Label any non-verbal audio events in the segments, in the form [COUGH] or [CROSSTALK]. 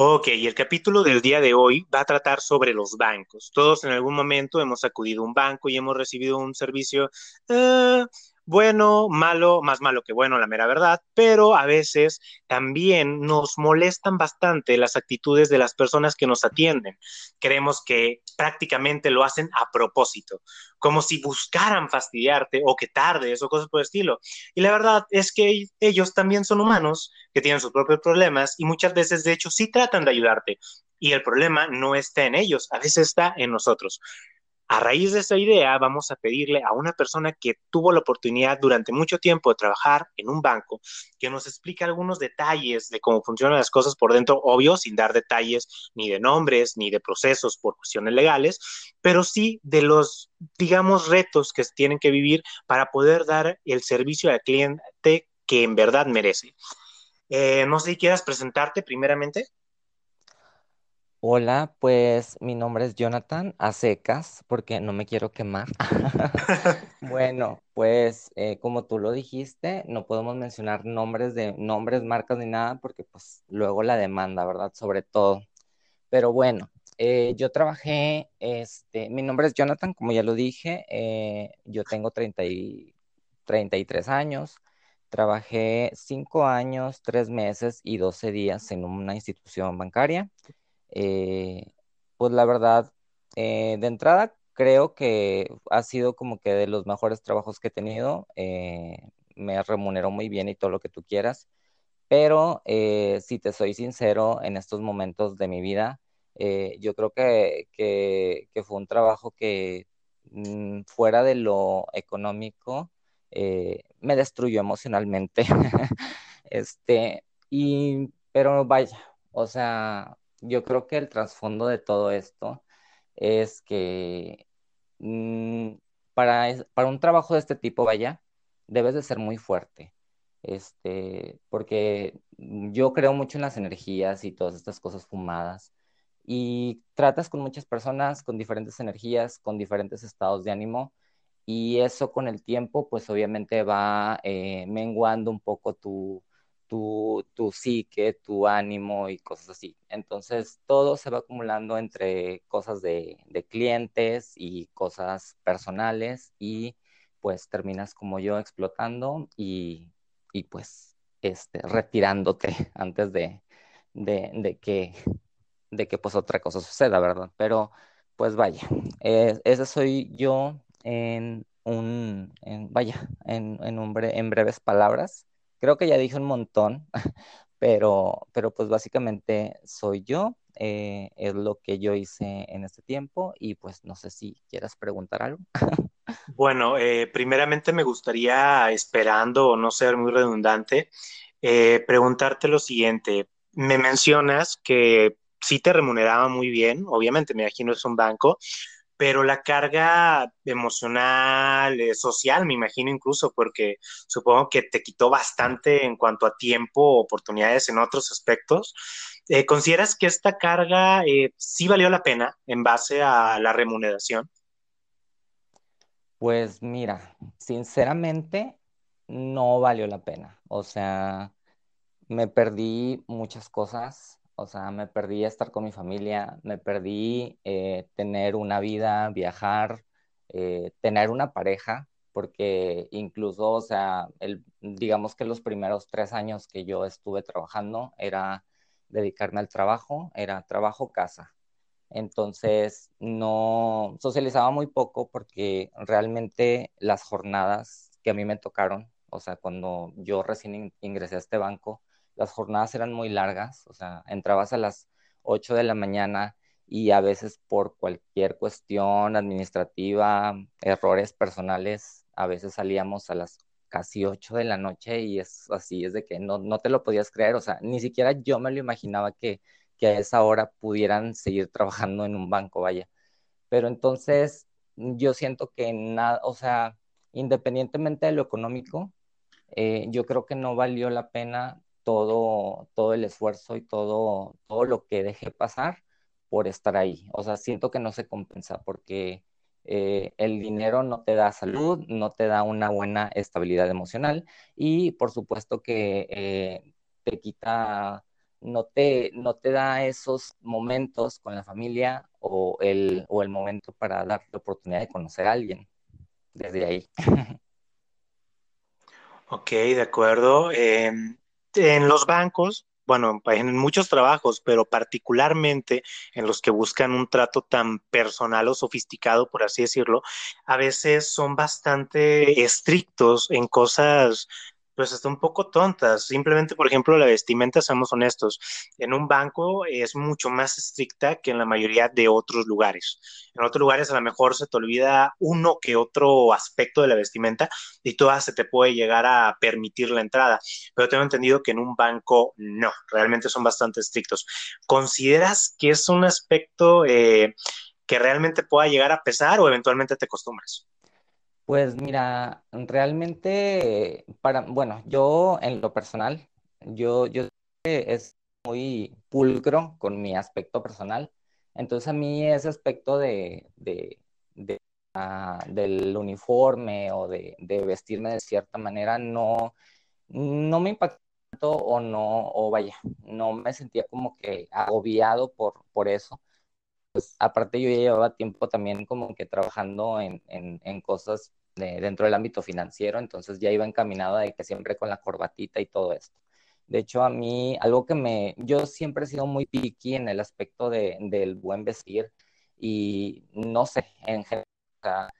Ok, el capítulo del día de hoy va a tratar sobre los bancos. Todos en algún momento hemos acudido a un banco y hemos recibido un servicio eh, bueno, malo, más malo que bueno, la mera verdad, pero a veces también nos molestan bastante las actitudes de las personas que nos atienden. Creemos que prácticamente lo hacen a propósito, como si buscaran fastidiarte o que tardes o cosas por el estilo. Y la verdad es que ellos también son humanos, que tienen sus propios problemas y muchas veces, de hecho, sí tratan de ayudarte. Y el problema no está en ellos, a veces está en nosotros. A raíz de esa idea, vamos a pedirle a una persona que tuvo la oportunidad durante mucho tiempo de trabajar en un banco, que nos explique algunos detalles de cómo funcionan las cosas por dentro, obvio, sin dar detalles ni de nombres ni de procesos por cuestiones legales, pero sí de los, digamos, retos que tienen que vivir para poder dar el servicio al cliente que en verdad merece. Eh, no sé si quieras presentarte primeramente. Hola, pues mi nombre es Jonathan a secas porque no me quiero quemar. [LAUGHS] [LAUGHS] Bueno, pues eh, como tú lo dijiste, no podemos mencionar nombres de nombres, marcas ni nada porque pues luego la demanda, ¿verdad? Sobre todo. Pero bueno, eh, yo trabajé, este, mi nombre es Jonathan, como ya lo dije, eh, yo tengo 30 y, 33 años. Trabajé 5 años, 3 meses y 12 días en una institución bancaria. Eh, pues la verdad, eh, de entrada creo que ha sido como que de los mejores trabajos que he tenido. Eh, me remuneró muy bien y todo lo que tú quieras. Pero si te soy sincero, en estos momentos de mi vida, yo creo que, que, fue un trabajo que mm, fuera de lo económico, me destruyó emocionalmente. [LAUGHS] este, y, pero vaya, o sea, yo creo que el trasfondo de todo esto es que mm, para, para un trabajo de este tipo, vaya, debes de ser muy fuerte. Este, porque yo creo mucho en las energías y todas estas cosas fumadas. Y tratas con muchas personas con diferentes energías, con diferentes estados de ánimo. Y eso con el tiempo, pues obviamente va eh, menguando un poco tu, tu, tu psique, tu ánimo y cosas así. Entonces, todo se va acumulando entre cosas de, clientes y cosas personales y pues terminas como yo explotando y, pues este, retirándote [LAUGHS] antes de, de, que, de que pues otra cosa suceda, ¿verdad? Pero pues vaya, eh, ese soy yo en un, vaya, en, en, un en breves palabras. Creo que ya dije un montón, [LAUGHS] pero, pero pues básicamente soy yo, eh, es lo que yo hice en este tiempo y pues no sé si quieras preguntar algo. [LAUGHS] Bueno, eh, primeramente me gustaría, esperando no ser muy redundante, eh, preguntarte lo siguiente. Me mencionas que sí te remuneraba muy bien, obviamente, me imagino es un banco, pero la carga emocional, eh, social, me imagino incluso, porque supongo que te quitó bastante en cuanto a tiempo, oportunidades en otros aspectos. Eh, ¿Consideras que esta carga eh, sí valió la pena en base a la remuneración? Pues mira, sinceramente no valió la pena. O sea, me perdí muchas cosas o sea, me perdí estar con mi familia, me perdí eh, tener una vida, viajar, eh, tener una pareja, porque incluso, o sea, el, digamos que los primeros tres años que yo estuve trabajando era dedicarme al trabajo, era trabajo-casa. Entonces, no socializaba muy poco porque realmente las jornadas que a mí me tocaron, o sea, cuando yo recién ingresé a este banco, las jornadas eran muy largas, o sea, entrabas a las 8 de la mañana y a veces por cualquier cuestión administrativa, errores personales, a veces salíamos a las casi 8 de la noche y es así, es de que no, no te lo podías creer, o sea, ni siquiera yo me lo imaginaba que, que a esa hora pudieran seguir trabajando en un banco, vaya. Pero entonces yo siento que nada, o sea, independientemente de lo económico, eh, yo creo que no valió la pena todo, todo el esfuerzo y todo, todo lo que dejé pasar por estar ahí. O sea, siento que no se compensa porque eh, el dinero no te da salud, no te da una buena estabilidad emocional y por supuesto que eh, te quita no te, no te da esos momentos con la familia o el, o el momento para dar la oportunidad de conocer a alguien desde ahí. [LAUGHS] Ok, de acuerdo. Em, en los bancos, bueno, en muchos trabajos, pero particularmente en los que buscan un trato tan personal o sofisticado, por así decirlo, a veces son bastante estrictos en cosas pues está un poco tontas. Simplemente, por ejemplo, la vestimenta, seamos honestos, en un banco es mucho más estricta que en la mayoría de otros lugares. En otros lugares a lo mejor se te olvida uno que otro aspecto de la vestimenta y todas se te puede llegar a permitir la entrada. Pero tengo entendido que en un banco no, realmente son bastante estrictos. ¿Consideras que es un aspecto eh, que realmente pueda llegar a pesar o eventualmente te acostumbras? Pues mira, realmente para, bueno, yo en lo personal, yo, yo es muy pulcro con mi aspecto personal. Entonces a mí ese aspecto de, de, ah, del uniforme o de, vestirme de cierta manera no, no me impactó o no, o vaya, no me sentía como que agobiado por, por eso. Pues aparte yo ya llevaba tiempo también como que trabajando en, en, en cosas dentro del ámbito financiero, entonces ya iba encaminado de que siempre con la corbatita y todo esto. De hecho, a mí, algo que me, yo siempre he sido muy picky en el aspecto de, del buen vestir y no sé, en general,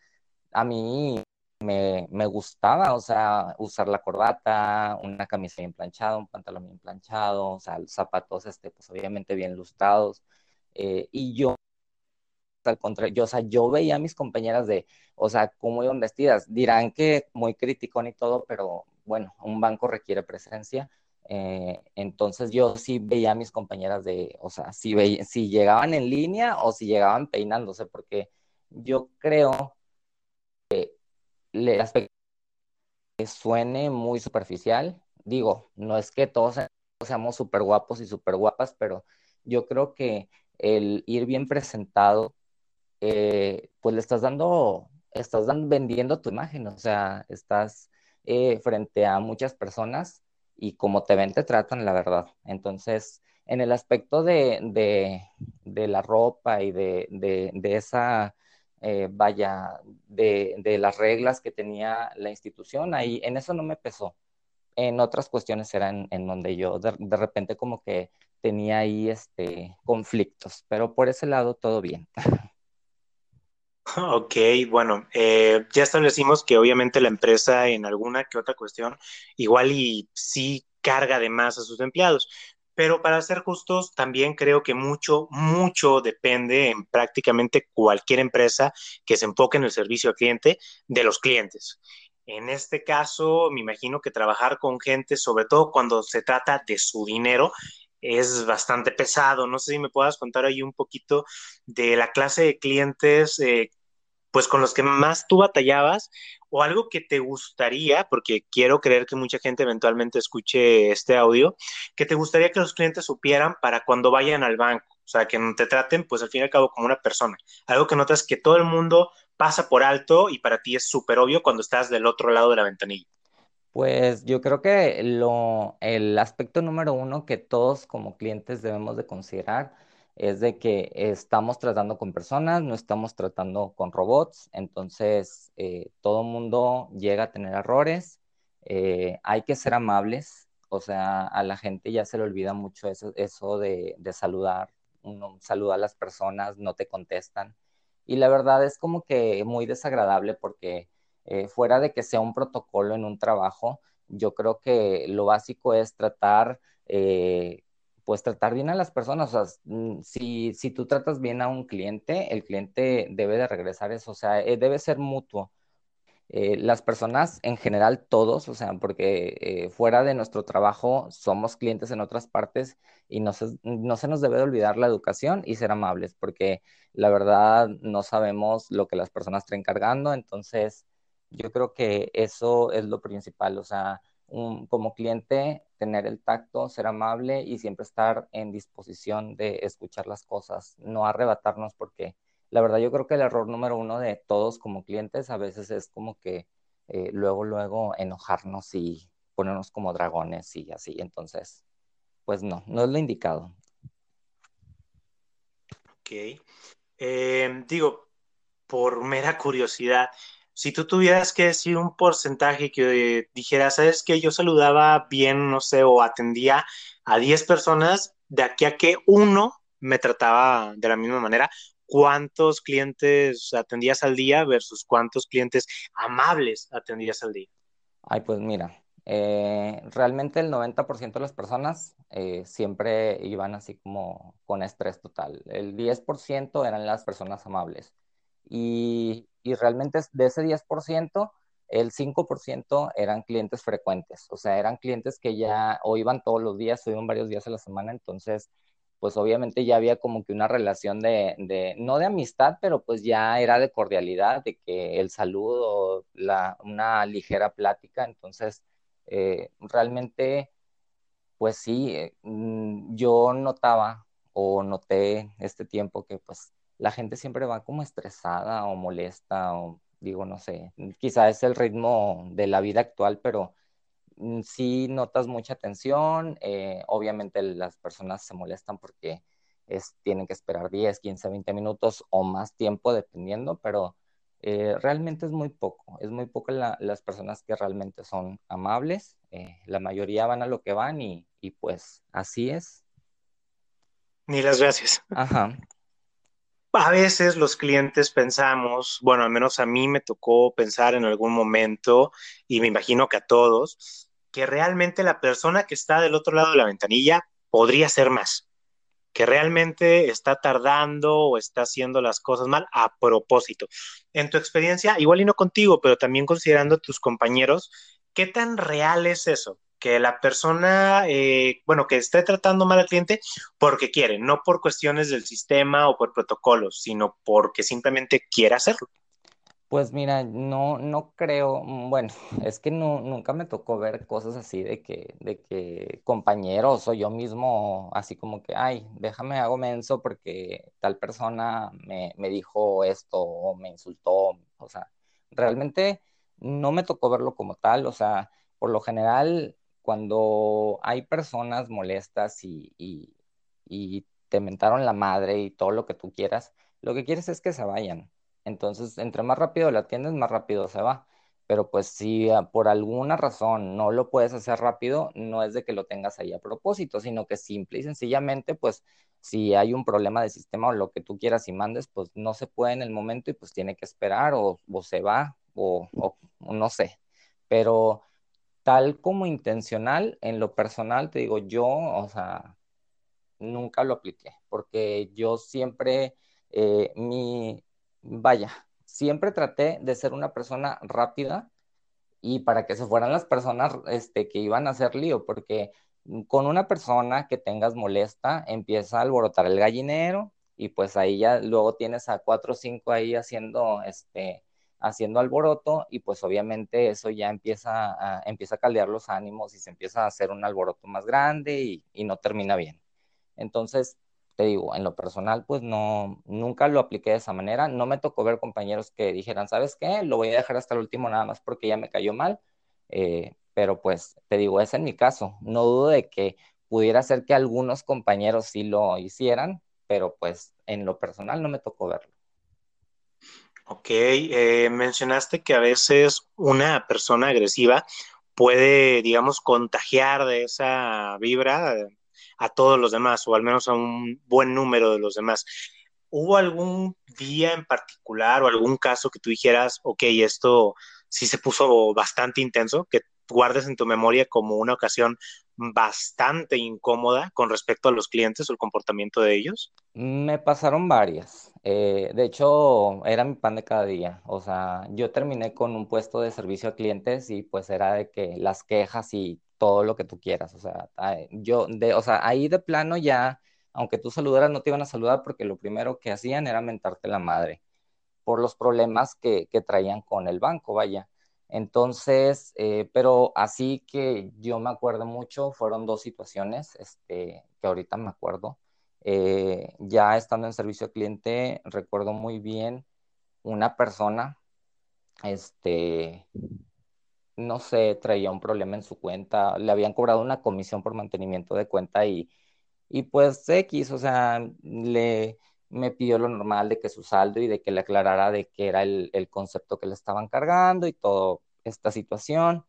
a mí me, me, gustaba, o sea, usar la corbata, una camisa bien planchada, un pantalón bien planchado, o sea, zapatos, este, pues obviamente bien lustrados. Eh, y yo al contrario, yo, o sea, yo veía a mis compañeras de, o sea, cómo iban vestidas. Dirán que muy criticón y todo, pero bueno, un banco requiere presencia. Eh, entonces yo sí veía a mis compañeras de, o sea, si, si llegaban en línea o si llegaban peinándose, porque yo creo que el aspecto que suene muy superficial, digo, no es que todos seamos súper guapos y súper guapas, pero yo creo que el ir bien presentado eh, pues le estás dando, estás vendiendo tu imagen, o sea, estás eh, frente a muchas personas y como te ven, te tratan, la verdad. Entonces, en el aspecto de, la ropa y de, esa, eh, vaya, de, las reglas que tenía la institución, ahí en eso no me pesó. En otras cuestiones eran en donde yo de, de repente como que tenía ahí este, conflictos, pero por ese lado todo bien. [LAUGHS] [LAUGHS] Ok, bueno, eh, ya establecimos que obviamente la empresa en alguna que otra cuestión igual y sí carga de más a sus empleados, pero para ser justos, también creo que mucho, mucho depende en prácticamente cualquier empresa que se enfoque en el servicio al cliente de los clientes. En este caso, me imagino que trabajar con gente, sobre todo cuando se trata de su dinero, es bastante pesado. No sé si me puedas contar ahí un poquito de la clase de clientes eh, pues con los que más tú batallabas o algo que te gustaría, porque quiero creer que mucha gente eventualmente escuche este audio, que te gustaría que los clientes supieran para cuando vayan al banco, o sea, que te traten, pues al fin y al cabo como una persona, algo que notas que todo el mundo pasa por alto y para ti es súper obvio cuando estás del otro lado de la ventanilla. Pues yo creo que lo, el aspecto número uno que todos como clientes debemos de considerar es de que estamos tratando con personas, no estamos tratando con robots, entonces eh, todo mundo llega a tener errores, eh, hay que ser amables, o sea, a la gente ya se le olvida mucho eso, eso de, saludar, uno saluda a las personas, no te contestan, y la verdad es como que muy desagradable porque eh, fuera de que sea un protocolo en un trabajo, yo creo que lo básico es tratar pues tratar bien a las personas. O sea, mm, si, si tú tratas bien a un cliente, el cliente debe de regresar eso, o sea, eh, debe ser mutuo. Eh, las personas en general, todos, o sea, porque eh, fuera de nuestro trabajo somos clientes en otras partes y no se, no se nos debe de olvidar la educación y ser amables, porque la verdad no sabemos lo que las personas traen cargando, entonces yo creo que eso es lo principal, o sea, como cliente, tener el tacto, ser amable y siempre estar en disposición de escuchar las cosas, no arrebatarnos porque la verdad yo creo que el error número uno de todos como clientes a veces es como que eh, luego, luego enojarnos y ponernos como dragones y así. Entonces, pues no, no es lo indicado. Ok. Em, digo, por mera curiosidad, si tú tuvieras que decir un porcentaje que dijera, sabes que yo saludaba bien, no sé, o atendía a 10 personas, de aquí a que uno me trataba de la misma manera, ¿cuántos clientes atendías al día versus cuántos clientes amables atendías al día? Ay, pues mira, eh, realmente el 90% de las personas eh, siempre iban así como con estrés total. El 10% eran las personas amables. Y, y realmente de ese 10%, el 5% eran clientes frecuentes. O sea, eran clientes que ya o iban todos los días o iban varios días a la semana. Entonces, pues obviamente ya había como que una relación de, de, no de amistad, pero pues ya era de cordialidad, de que el saludo, la, una ligera plática. Entonces, eh, realmente, pues sí, eh, mm, yo notaba o noté este tiempo que pues la gente siempre va como estresada o molesta o digo, no sé, quizá es el ritmo de la vida actual, pero mm, sí notas mucha tensión, eh, obviamente las personas se molestan porque es, tienen que esperar 10, 15, 20 minutos o más tiempo dependiendo, pero eh, realmente es muy poco, es muy poco las personas que realmente son amables, eh, la mayoría van a lo que van y, y, pues así es. Ni las gracias. Ajá. A veces los clientes pensamos, bueno, al menos a mí me tocó pensar en algún momento, y me imagino que a todos, que realmente la persona que está del otro lado de la ventanilla podría ser más que realmente está tardando o está haciendo las cosas mal a propósito. En tu experiencia, igual y no contigo, pero también considerando tus compañeros, ¿qué tan real es eso? Que la persona, eh, bueno, que esté tratando mal al cliente porque quiere, no por cuestiones del sistema o por protocolos, sino porque simplemente quiere hacerlo. Pues mira, no, no creo, mm, bueno, [LAUGHS] es que no, nunca me tocó ver cosas así de que, de que compañeros o yo mismo, así como que, ay, déjame hago menso porque tal persona me, me dijo esto o me insultó, o sea, realmente no me tocó verlo como tal, o sea, por lo general, cuando hay personas molestas y, y, y te mentaron la madre y todo lo que tú quieras, lo que quieres es que se vayan entonces, entre más rápido la atiendes, más rápido se va. Pero pues si ah, por alguna razón no lo puedes hacer rápido, no es de que lo tengas ahí a propósito, sino que simple y sencillamente, pues si hay un problema de sistema o lo que tú quieras y mandes, pues no se puede en el momento y pues tiene que esperar o, se va o, o, no sé. Pero tal como intencional, en lo personal, te digo, yo, o sea, nunca lo apliqué, porque yo siempre, eh, mi, vaya, siempre traté de ser una persona rápida y para que se fueran las personas este, que iban a hacer lío, porque con una persona que tengas molesta, empieza a alborotar el gallinero y pues ahí ya luego tienes a cuatro o cinco ahí haciendo, este, haciendo alboroto y pues obviamente eso ya empieza a, empieza a caldear los ánimos y se empieza a hacer un alboroto más grande y, no termina bien. Entonces, te digo, en lo personal, pues no, nunca lo apliqué de esa manera. No me tocó ver compañeros que dijeran, ¿sabes qué? Lo voy a dejar hasta el último nada más porque ya me cayó mal. Eh, pero pues te digo, es en mi caso. No dudo de que pudiera ser que algunos compañeros sí lo hicieran, pero pues en lo personal no me tocó verlo. Ok, eh, mencionaste que a veces una persona agresiva puede, digamos, contagiar de esa vibra a todos los demás, o al menos a un buen número de los demás. ¿Hubo algún día en particular o algún caso que tú dijeras, ok, esto sí se puso bastante intenso, que guardes en tu memoria como una ocasión bastante incómoda con respecto a los clientes o el comportamiento de ellos? Me pasaron varias. Eh, de hecho, era mi pan de cada día. O sea, yo terminé con un puesto de servicio a clientes y pues era de que las quejas y todo lo que tú quieras. O sea, yo, de, o sea, ahí de plano ya, aunque tú saludaras, no te iban a saludar porque lo primero que hacían era mentarte la madre por los problemas que, que traían con el banco, vaya. Entonces, eh, pero así que yo me acuerdo mucho, fueron dos situaciones este, que ahorita me acuerdo. Eh, ya estando en servicio al cliente, recuerdo muy bien una persona, este, no sé, traía un problema en su cuenta, le habían cobrado una comisión por mantenimiento de cuenta y, y pues X, o sea, le, me pidió lo normal de que su saldo y de que le aclarara de qué era el, el concepto que le estaban cargando y toda esta situación.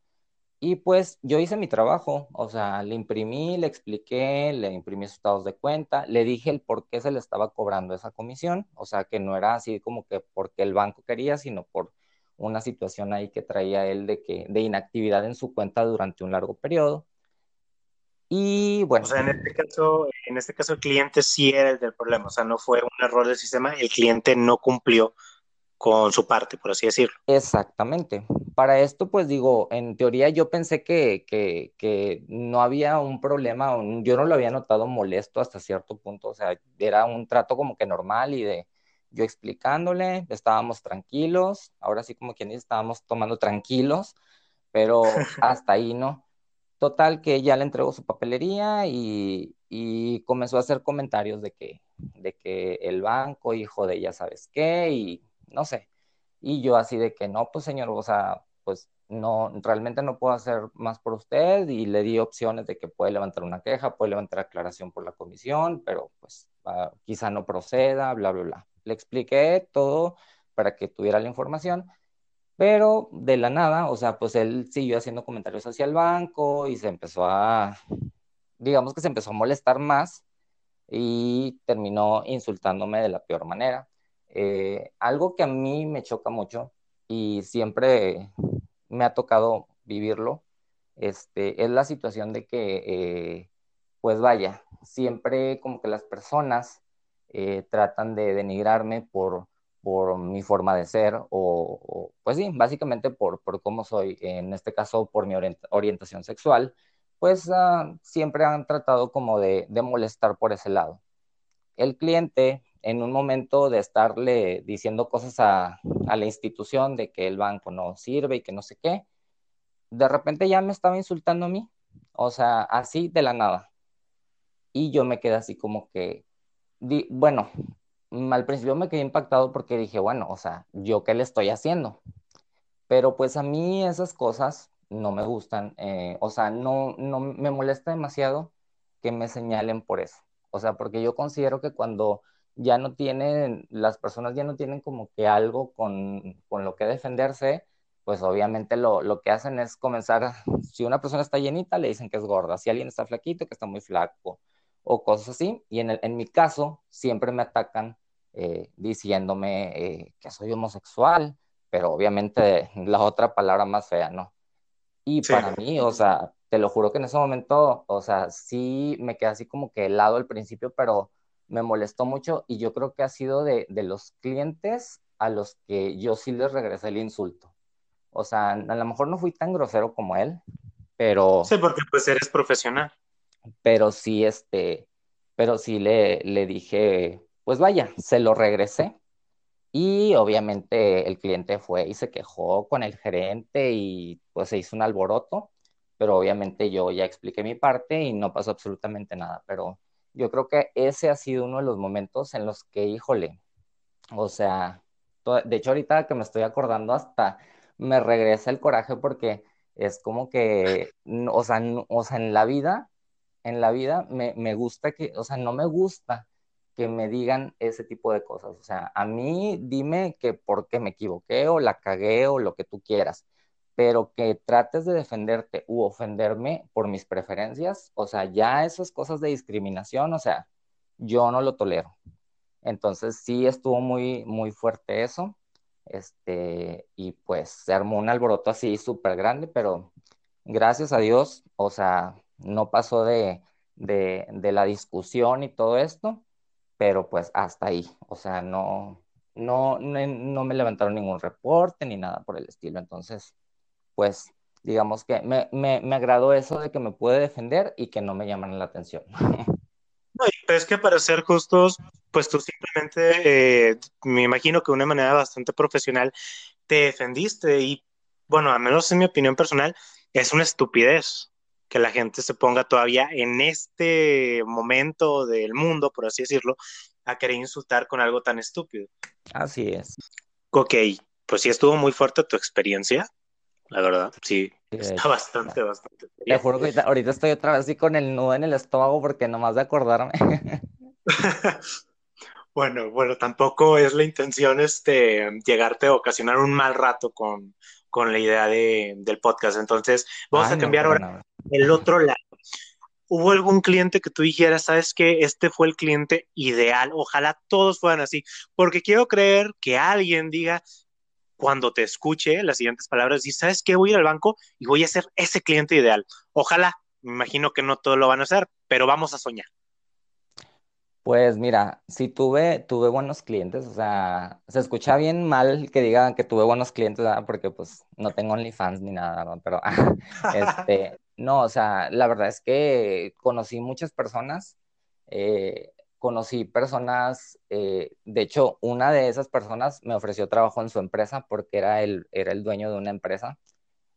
Y pues yo hice mi trabajo, o sea, le imprimí, le expliqué, le imprimí sus estados de cuenta, le dije el por qué se le estaba cobrando esa comisión, o sea, que no era así como que porque el banco quería, sino por una situación ahí que traía él de que de inactividad en su cuenta durante un largo periodo. Y bueno. O sea, en este caso, en este caso el cliente sí era el del problema, o sea, no fue un error del sistema, el cliente no cumplió con su parte, por así decirlo. Exactamente. Para esto, pues digo, en teoría yo pensé que, que, que no había un problema, yo no lo había notado molesto hasta cierto punto, o sea, era un trato como que normal y de yo explicándole, estábamos tranquilos, ahora sí como quien dice, estábamos tomando tranquilos, pero [LAUGHS] hasta ahí no. Total que ya le entregó su papelería y, comenzó a hacer comentarios de que, de que el banco, hijo de ya sabes qué, y no sé. Y yo así de que no, pues señor, o sea, pues no, realmente no puedo hacer más por usted y le di opciones de que puede levantar una queja, puede levantar aclaración por la comisión, pero pues ah, quizá no proceda, bla, bla, bla. Le expliqué todo para que tuviera la información pero de la nada, o sea, pues él siguió haciendo comentarios hacia el banco y se empezó a, digamos que se empezó a molestar más y terminó insultándome de la peor manera. Eh, algo que a mí me choca mucho y siempre me ha tocado vivirlo, este, es la situación de que, eh, pues vaya, siempre como que las personas eh, tratan de denigrarme por por mi forma de ser o, pues sí, básicamente por, por, cómo soy, en este caso por mi orientación sexual, pues ah, siempre han tratado como de, de, molestar por ese lado. El cliente, en un momento de estarle diciendo cosas a, a la institución de que el banco no sirve y que no sé qué, de repente ya me estaba insultando a mí, o sea, así de la nada. Y yo me quedé así como que, bueno, Mm, al principio me quedé impactado porque dije, bueno, o sea, ¿yo qué le estoy haciendo? Pero pues a mí esas cosas no me gustan, eh, o sea, no, no me molesta demasiado que me señalen por eso. O sea, porque yo considero que cuando ya no tienen, las personas ya no tienen como que algo con, con lo que defenderse, pues obviamente lo, lo, que hacen es comenzar, [LAUGHS] si una persona está llenita, le dicen que es gorda, si alguien está flaquito, que está muy flaco, o cosas así. Y en, el, en mi caso, siempre me atacan eh, diciéndome eh, que soy homosexual, pero obviamente [LAUGHS] la otra palabra más fea, ¿no? Y para mí, o sea, te lo juro que en ese momento, o sea, sí me quedé así como que helado al principio, pero me molestó mucho y yo creo que ha sido de, de los clientes a los que yo sí les regresé el insulto. O sea, a lo mejor no fui tan grosero como él, pero... Sí, porque pues eres profesional pero sí, este, pero sí le, le dije, pues vaya, se lo regresé. Y obviamente el cliente fue y se quejó con el gerente y pues se hizo un alboroto, pero obviamente yo ya expliqué mi parte y no pasó absolutamente nada, pero yo creo que ese ha sido uno de los momentos en los que, híjole, o sea, de hecho ahorita que me estoy acordando hasta me regresa el coraje porque es como que, o sea, o sea, en la vida en la vida me, me gusta que, o sea, no me gusta que me digan ese tipo de cosas. O sea, a mí dime que porque me equivoqué o la cagué o lo que tú quieras, pero que trates de defenderte u ofenderme por mis preferencias, o sea, ya esas cosas de discriminación, o sea, yo no lo tolero. Entonces sí estuvo muy, muy fuerte eso. Este, y pues se armó un alboroto así súper grande, pero gracias a Dios, o sea, no pasó de, la discusión y todo esto, pero pues hasta ahí, o sea, no, no, no, me levantaron ningún reporte ni nada por el estilo, entonces, pues digamos que me, me, agradó eso de que me pude defender y que no me llaman la atención. [LAUGHS] No, es que para ser justos, pues tú simplemente, eh, me imagino que de una manera bastante profesional, te defendiste y, bueno, al menos en mi opinión personal, es una estupidez que la gente se ponga todavía en este momento del mundo, por así decirlo, a querer insultar con algo tan estúpido. Así es. Ok, pues sí estuvo muy fuerte tu experiencia, la verdad, sí, Está bastante, bastante. Te juro que ahorita, estoy otra vez así con el nudo en el estómago porque nomás de acordarme. [LAUGHS] bueno, bueno, tampoco es la intención este, llegarte a ocasionar un mal rato con, con la idea de, del podcast. Entonces, vamos a cambiar ahora el otro lado. ¿Hubo algún cliente que tú dijeras, sabes que este fue el cliente ideal? Ojalá todos fueran así, porque quiero creer que alguien diga, cuando te escuche las siguientes palabras, y sabes que voy a ir al banco y voy a ser ese cliente ideal. Ojalá, me imagino que no todos lo van a hacer, pero vamos a soñar. Pues mira, sí tuve, tuve buenos clientes, o sea, se escucha bien mal que digan que tuve buenos clientes, porque pues no tengo OnlyFans ni nada, pero [LAUGHS] este, no, o sea, la verdad es que conocí muchas personas, eh, conocí personas, eh, de hecho, una de esas personas me ofreció trabajo en su empresa porque era el, era el dueño de una empresa.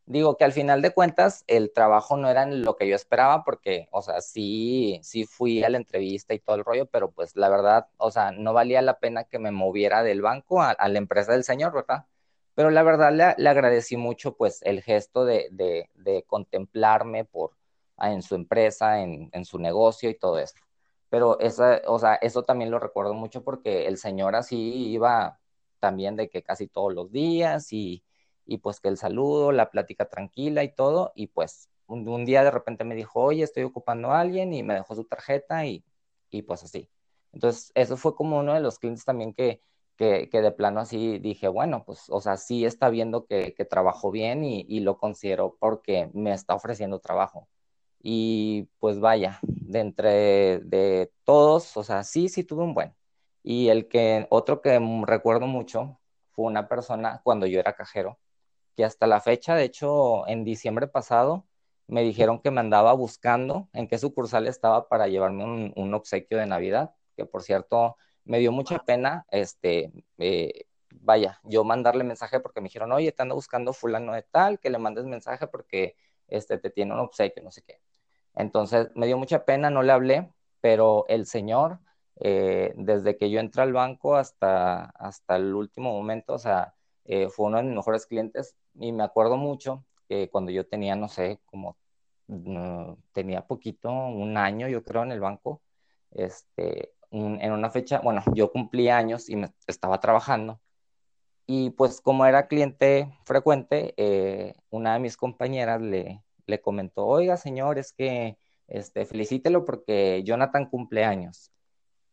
Digo que al final de cuentas el trabajo no era lo que yo esperaba porque, o sea, sí, sí fui a la entrevista y todo el rollo, pero pues la verdad, o sea, no valía la pena que me moviera del banco a, la empresa del señor, ¿verdad? Pero la verdad le, agradecí mucho pues el gesto de, de, contemplarme por, en su empresa, en, en su negocio y todo eso pero esa, o sea, eso también lo recuerdo mucho porque el señor así iba también de que casi todos los días y, y pues que el saludo, la plática tranquila y todo, y pues un, día de repente me dijo, oye, estoy ocupando a alguien y me dejó su tarjeta y, y pues así. Entonces, eso fue como uno de los clientes también que, que, de plano así dije, bueno, pues, o sea, sí está viendo que, que trabajo bien y, y, lo considero porque me está ofreciendo trabajo. Y pues vaya, de entre de todos, o sea, sí, sí tuve un buen. Y el que, otro que recuerdo mucho fue una persona cuando yo era cajero, que hasta la fecha, de hecho, en diciembre pasado, me dijeron que me andaba buscando en qué sucursal estaba para llevarme un, obsequio de Navidad, que por cierto, me dio mucha pena, este, eh, vaya, yo mandarle mensaje porque me dijeron, oye, te ando buscando fulano de tal, que le mandes mensaje porque este, te tiene un obsequio, no sé qué. Entonces me dio mucha pena, no le hablé, pero el señor, eh, desde que yo entré al banco hasta, hasta el último momento, o sea, eh, fue uno de mis mejores clientes y me acuerdo mucho que cuando yo tenía, no sé, como mm, tenía poquito, un año yo creo en el banco, este, en una fecha, bueno, yo cumplí años y estaba trabajando. Y pues como era cliente frecuente, eh, una de mis compañeras le, le comentó, oiga, señor, es que este, felicítelo porque Jonathan cumple años.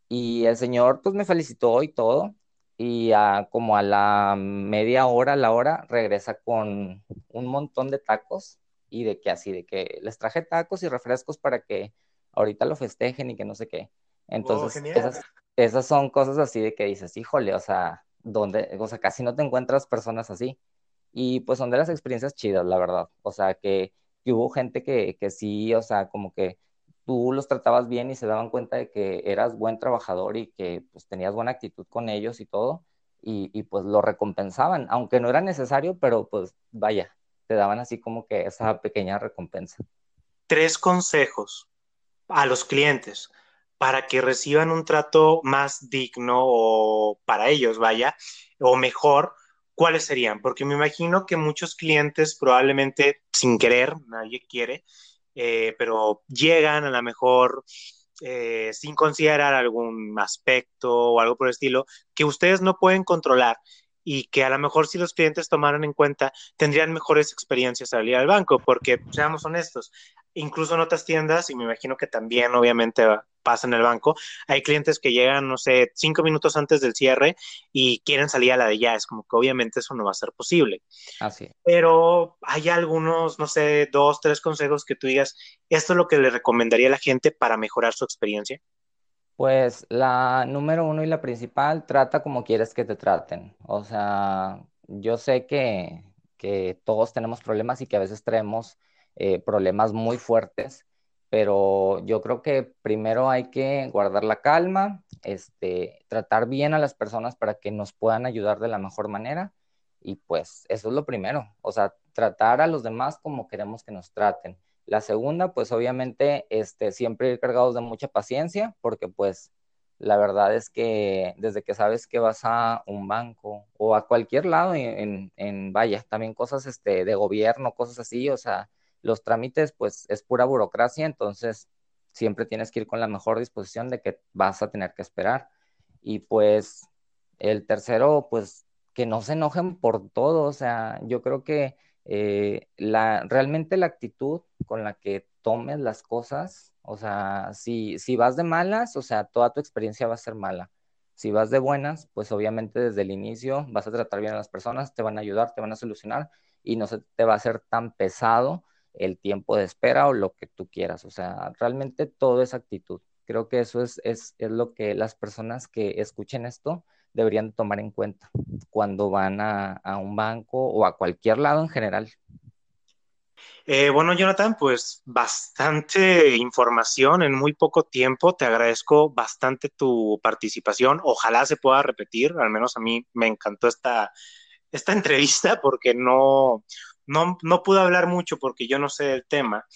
Y el señor pues me felicitó y todo. Y como a la media hora, a la hora, regresa con un montón de tacos y de que así, de que les traje tacos y refrescos para que ahorita lo festejen y que no sé qué. Entonces, esas, esas, son cosas así de que dices, híjole, o sea, donde, o sea, casi no te encuentras personas así. Y pues son de las experiencias chidas, la verdad. O sea, que que hubo gente que, que sí, o sea, como que tú los tratabas bien y se daban cuenta de que eras buen trabajador y que pues tenías buena actitud con ellos y todo, y, y, pues lo recompensaban, aunque no era necesario, pero pues vaya, te daban así como que esa pequeña recompensa. Tres consejos a los clientes para que reciban un trato más digno o para ellos, vaya, o mejor ¿cuáles serían? Porque me imagino que muchos clientes probablemente sin querer, nadie quiere, eh, pero llegan a lo mejor eh, sin considerar algún aspecto o algo por el estilo que ustedes no pueden controlar y que a lo mejor si los clientes tomaran en cuenta tendrían mejores experiencias al ir al banco, porque seamos honestos, incluso en otras tiendas, y me imagino que también obviamente pasa en el banco, hay clientes que llegan, no sé, cinco minutos antes del cierre y quieren salir a la de ya, es como que obviamente eso no va a ser posible. Así. Pero hay algunos, no sé, dos, tres consejos que tú digas, esto es lo que le recomendaría a la gente para mejorar su experiencia. Pues la número uno y la principal, trata como quieres que te traten. O sea, yo sé que, que todos tenemos problemas y que a veces traemos eh, problemas muy fuertes, pero yo creo que primero hay que guardar la calma, este, tratar bien a las personas para que nos puedan ayudar de la mejor manera y pues eso es lo primero, o sea, tratar a los demás como queremos que nos traten. La segunda, pues obviamente, este, siempre ir cargados de mucha paciencia, porque pues La verdad es que desde que sabes que vas a un banco o a cualquier lado en, en, vaya, también cosas este, de gobierno, cosas así, o sea, los trámites pues es pura burocracia, entonces siempre tienes que ir con la mejor disposición de que vas a tener que esperar. Y pues el tercero, pues que no se enojen por todo, o sea, yo creo que eh, la, realmente la actitud con la que tomes las cosas, o sea, si, si vas de malas, o sea, toda tu experiencia va a ser mala. Si vas de buenas, pues obviamente desde el inicio vas a tratar bien a las personas, te van a ayudar, te van a solucionar y no se te va a hacer tan pesado el tiempo de espera o lo que tú quieras. O sea, realmente todo es actitud. Creo que eso es, es, es lo que las personas que escuchen esto deberían tomar en cuenta cuando van a, a un banco o a cualquier lado en general. Eh, bueno, Jonathan, pues bastante información en muy poco tiempo. Te agradezco bastante tu participación. Ojalá se pueda repetir. Al menos a mí me encantó esta, esta [LAUGHS] entrevista porque no, no, no pude hablar mucho porque yo no sé del tema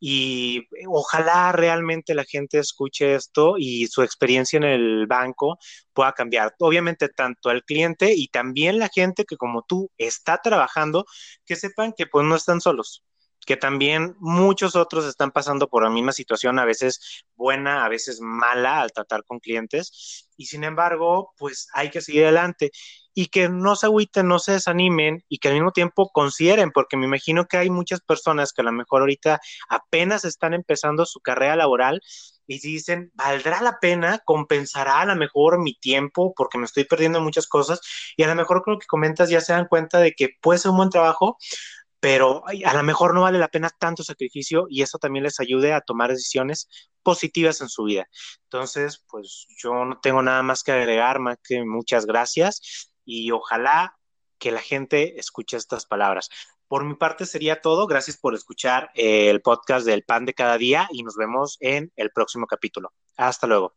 y ojalá realmente la gente escuche esto y su experiencia en el banco pueda cambiar. Obviamente tanto al cliente y también la gente que como tú está trabajando, que sepan que pues no están solos que también muchos otros están pasando por la misma situación, a veces buena, a veces mala al tratar con clientes, y sin embargo, pues hay que seguir adelante y que no se agüiten, no se desanimen y que al mismo tiempo consideren, porque me imagino que hay muchas personas que a lo mejor ahorita apenas están empezando su carrera laboral y dicen, ¿valdrá la pena? ¿Compensará a lo mejor mi tiempo? Porque me estoy perdiendo muchas cosas y a lo mejor lo que comentas ya se dan cuenta de que puede ser un buen trabajo, pero a lo mejor no vale la pena tanto sacrificio y eso también les ayude a tomar decisiones positivas en su vida. Entonces, pues yo no tengo nada más que agregar, más que muchas gracias y ojalá que la gente escuche estas palabras. Por mi parte sería todo. Gracias por escuchar el podcast del pan de cada día y nos vemos en el próximo capítulo. Hasta luego.